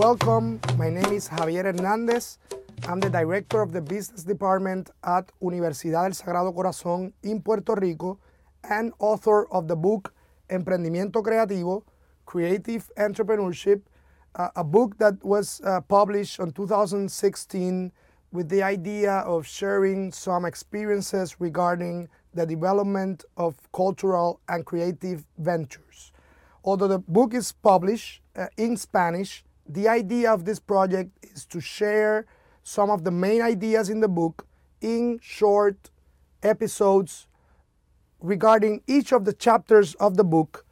Welcome. My name is Javier Hernandez. I'm the director of the business department at Universidad del Sagrado Corazón in Puerto Rico and author of the book Emprendimiento Creativo Creative Entrepreneurship, uh, a book that was uh, published in 2016 with the idea of sharing some experiences regarding the development of cultural and creative ventures. Although the book is published uh, in Spanish, the idea of this project is to share some of the main ideas in the book in short episodes regarding each of the chapters of the book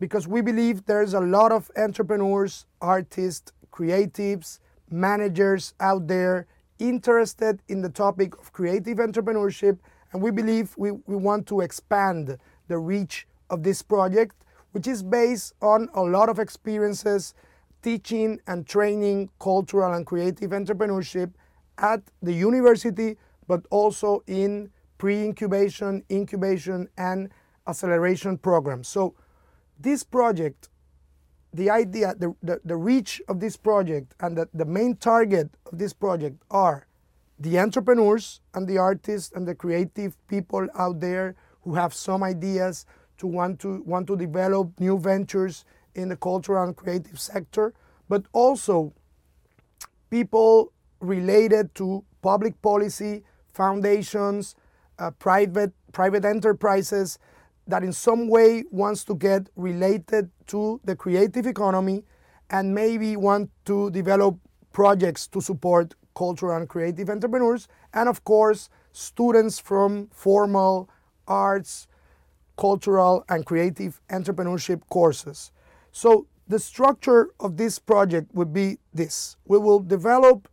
because we believe there's a lot of entrepreneurs, artists, creatives, managers out there interested in the topic of creative entrepreneurship and we believe we, we want to expand the reach of this project which is based on a lot of experiences teaching and training cultural and creative entrepreneurship at the university, but also in pre-incubation, incubation, and acceleration programs. So this project, the idea, the, the, the reach of this project and the, the main target of this project are the entrepreneurs and the artists and the creative people out there who have some ideas to want to want to develop new ventures in the cultural and creative sector, but also people related to public policy, foundations, uh, private private enterprises that in some way wants to get related to the creative economy and maybe want to develop projects to support cultural and creative entrepreneurs and of course students from formal arts cultural and creative entrepreneurship courses so the structure of this project would be this we will develop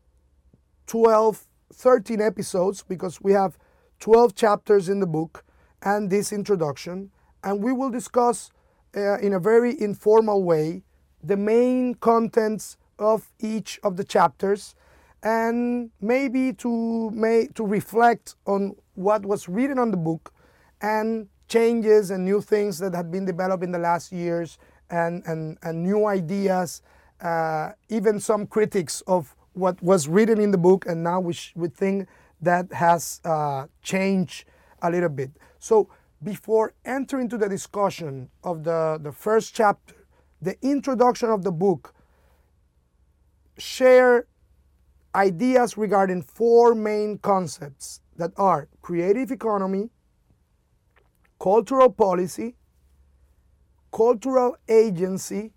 12, 13 episodes because we have 12 chapters in the book and this introduction. And we will discuss uh, in a very informal way the main contents of each of the chapters and maybe to, may, to reflect on what was written on the book and changes and new things that have been developed in the last years and, and, and new ideas, uh, even some critics of what was written in the book, and now we, we think that has uh, changed a little bit. So before entering to the discussion of the, the first chapter, the introduction of the book share ideas regarding four main concepts that are creative economy, cultural policy, cultural agency,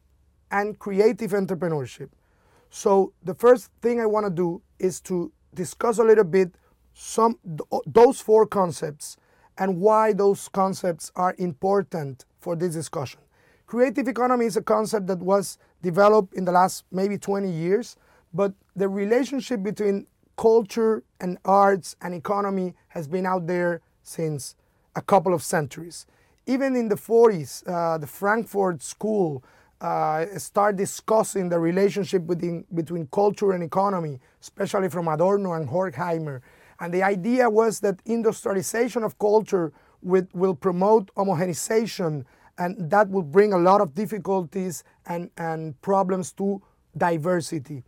and creative entrepreneurship. So the first thing I want to do is to discuss a little bit some those four concepts and why those concepts are important for this discussion. Creative economy is a concept that was developed in the last maybe 20 years, but the relationship between culture and arts and economy has been out there since a couple of centuries. Even in the 40s, uh, the Frankfurt School uh, start discussing the relationship between, between culture and economy, especially from Adorno and Horkheimer. And the idea was that industrialization of culture with, will promote homogenization, and that will bring a lot of difficulties and, and problems to diversity.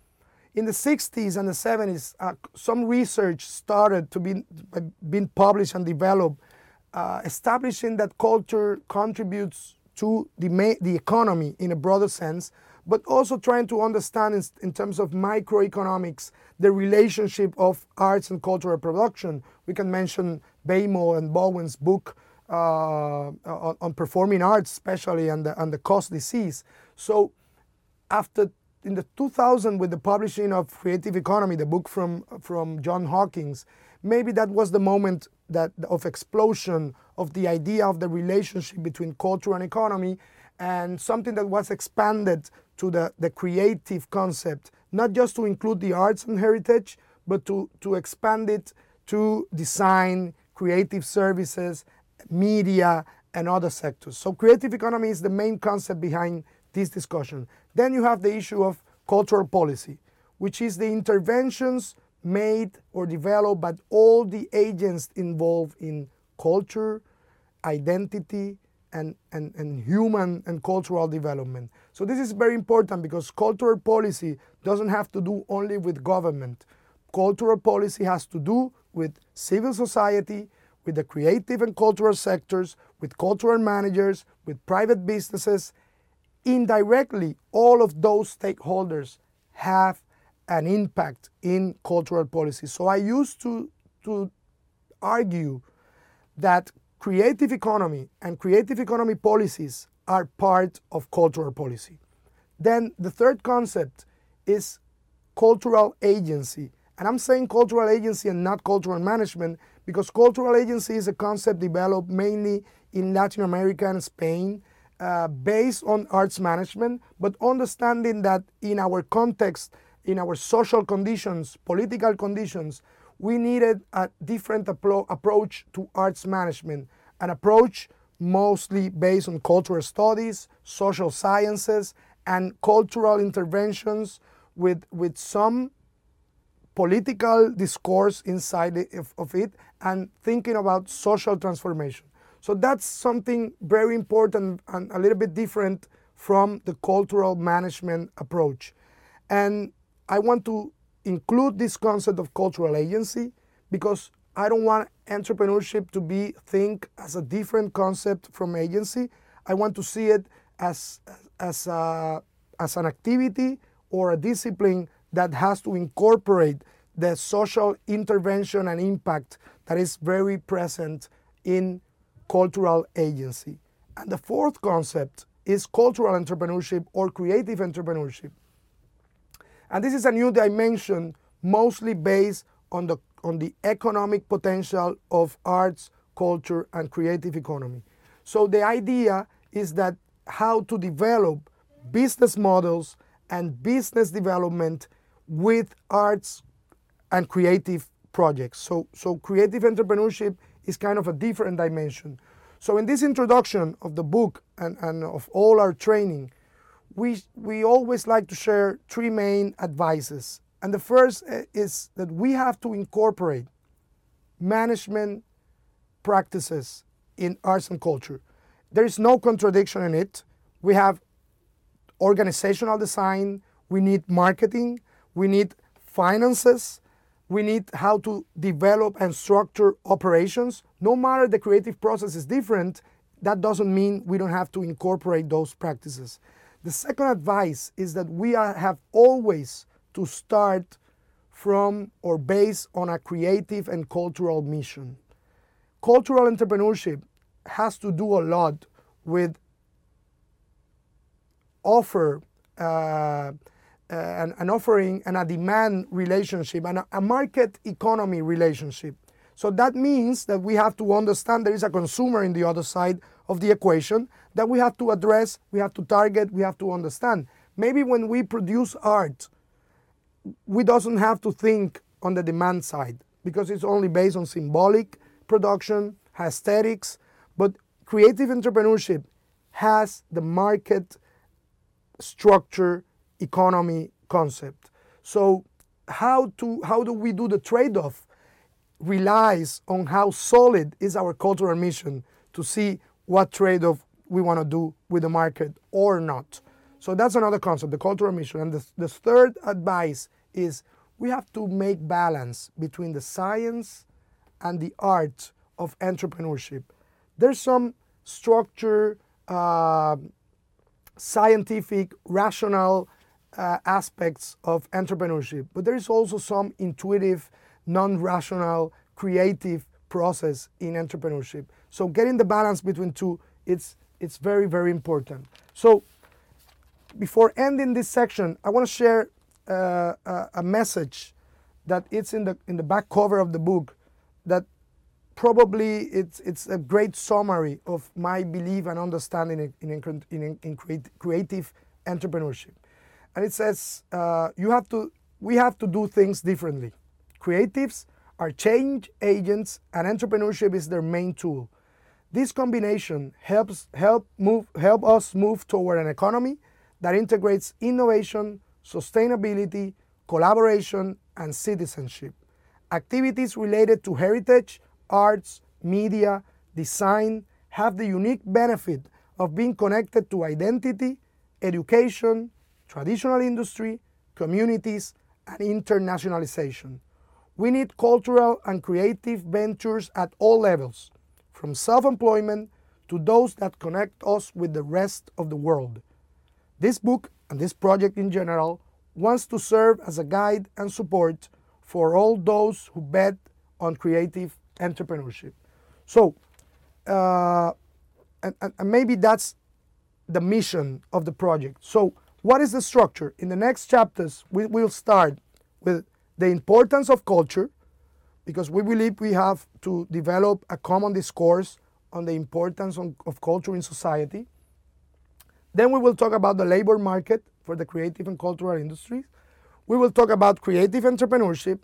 In the 60s and the 70s, uh, some research started to be being published and developed, uh, establishing that culture contributes to the, the economy in a broader sense, but also trying to understand in, in, terms of microeconomics the relationship of arts and cultural production. We can mention Baumol and Bowen's book uh, on, on, performing arts, especially and the, and the cost disease. So, after in the 2000 with the publishing of Creative Economy, the book from from John Howkins, maybe that was the moment that of explosion of the idea of the relationship between culture and economy and something that was expanded to the, the creative concept not just to include the arts and heritage but to, to expand it to design creative services media and other sectors. So creative economy is the main concept behind this discussion. Then you have the issue of cultural policy which is the interventions made or developed by all the agents involved in culture, identity, and, and, and human and cultural development. So this is very important because cultural policy doesn't have to do only with government. Cultural policy has to do with civil society, with the creative and cultural sectors, with cultural managers, with private businesses. Indirectly, all of those stakeholders have an impact in cultural policy. So I used to, to argue that creative economy and creative economy policies are part of cultural policy. Then the third concept is cultural agency. And I'm saying cultural agency and not cultural management because cultural agency is a concept developed mainly in Latin America and Spain uh, based on arts management, but understanding that in our context, in our social conditions, political conditions, we needed a different appro- approach to arts management, an approach mostly based on cultural studies, social sciences, and cultural interventions with, with some political discourse inside of, of it and thinking about social transformation. So that's something very important and a little bit different from the cultural management approach. And I want to include this concept of cultural agency because I don't want entrepreneurship to be think as a different concept from agency. I want to see it as as a, as an activity or a discipline that has to incorporate the social intervention and impact that is very present in cultural agency. And the fourth concept is cultural entrepreneurship or creative entrepreneurship. And this is a new dimension mostly based on the, on the economic potential of arts, culture, and creative economy. So the idea is that how to develop business models and business development with arts and creative projects. So, so creative entrepreneurship is kind of a different dimension. So in this introduction of the book and, and of all our training, we, we always like to share three main advices. And the first eh, is that we have to incorporate management practices in arts and culture. There is no contradiction in it. We have organizational design, we need marketing, we need finances, we need how to develop and structure operations. No matter the creative process is different, that doesn't mean we don't have to incorporate those practices. The second advice is that we are, have always to start from or based on a creative and cultural mission. Cultural entrepreneurship has to do a lot with offer uh, uh, an, an, offering and a demand relationship and a, a market economy relationship. So that means that we have to understand there is a consumer in the other side of the equation that we have to address, we have to target, we have to understand. Maybe when we produce art, we doesn't have to think on the demand side because it's only based on symbolic production, aesthetics, but creative entrepreneurship has the market structure economy concept. So how to how do we do the trade-off relies on how solid is our cultural mission to see what trade-off we want to do with the market or not. So that's another concept, the cultural mission. And the, the third advice is we have to make balance between the science and the art of entrepreneurship. There's some structure, uh, scientific, rational uh, aspects of entrepreneurship, but there is also some intuitive, non rational, creative process in entrepreneurship. So getting the balance between two, it's, it's very, very important. So before ending this section, I want to share uh, a, message that it's in the, in the back cover of the book that probably it's, it's a great summary of my belief and understanding in, in, in, in creative entrepreneurship. And it says, uh, you have to, we have to do things differently. Creatives are change agents and entrepreneurship is their main tool. This combination helps help move help us move toward an economy that integrates innovation, sustainability, collaboration, and citizenship. Activities related to heritage, arts, media, design, have the unique benefit of being connected to identity, education, traditional industry, communities, and internationalization. We need cultural and creative ventures at all levels, from self employment to those that connect us with the rest of the world. This book and this project in general wants to serve as a guide and support for all those who bet on creative entrepreneurship. So, uh, and, and maybe that's the mission of the project. So, what is the structure? In the next chapters, we will start with the importance of culture, because we believe we have to develop a common discourse on the importance of, culture in society. Then we will talk about the labor market for the creative and cultural industries. We will talk about creative entrepreneurship.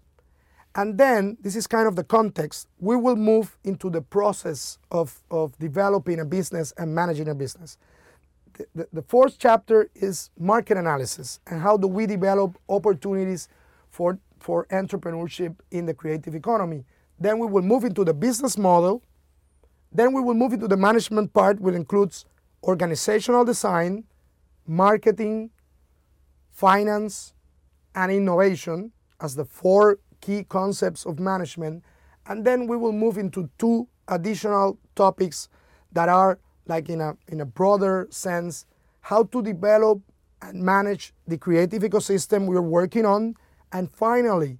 And then, this is kind of the context, we will move into the process of, of developing a business and managing a business. The, the, the fourth chapter is market analysis and how do we develop opportunities for, for entrepreneurship in the creative economy. Then we will move into the business model. Then we will move into the management part, which includes organizational design, marketing, finance, and innovation as the four key concepts of management. And then we will move into two additional topics that are like in a, in a broader sense, how to develop and manage the creative ecosystem we're working on. And finally,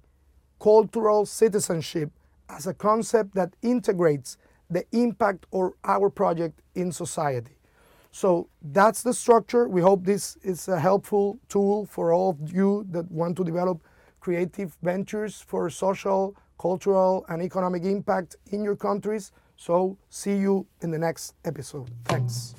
cultural citizenship as a concept that integrates the impact of our project in society. So that's the structure. We hope this is a helpful tool for all of you that want to develop creative ventures for social, cultural, and economic impact in your countries. So see you in the next episode. Thanks.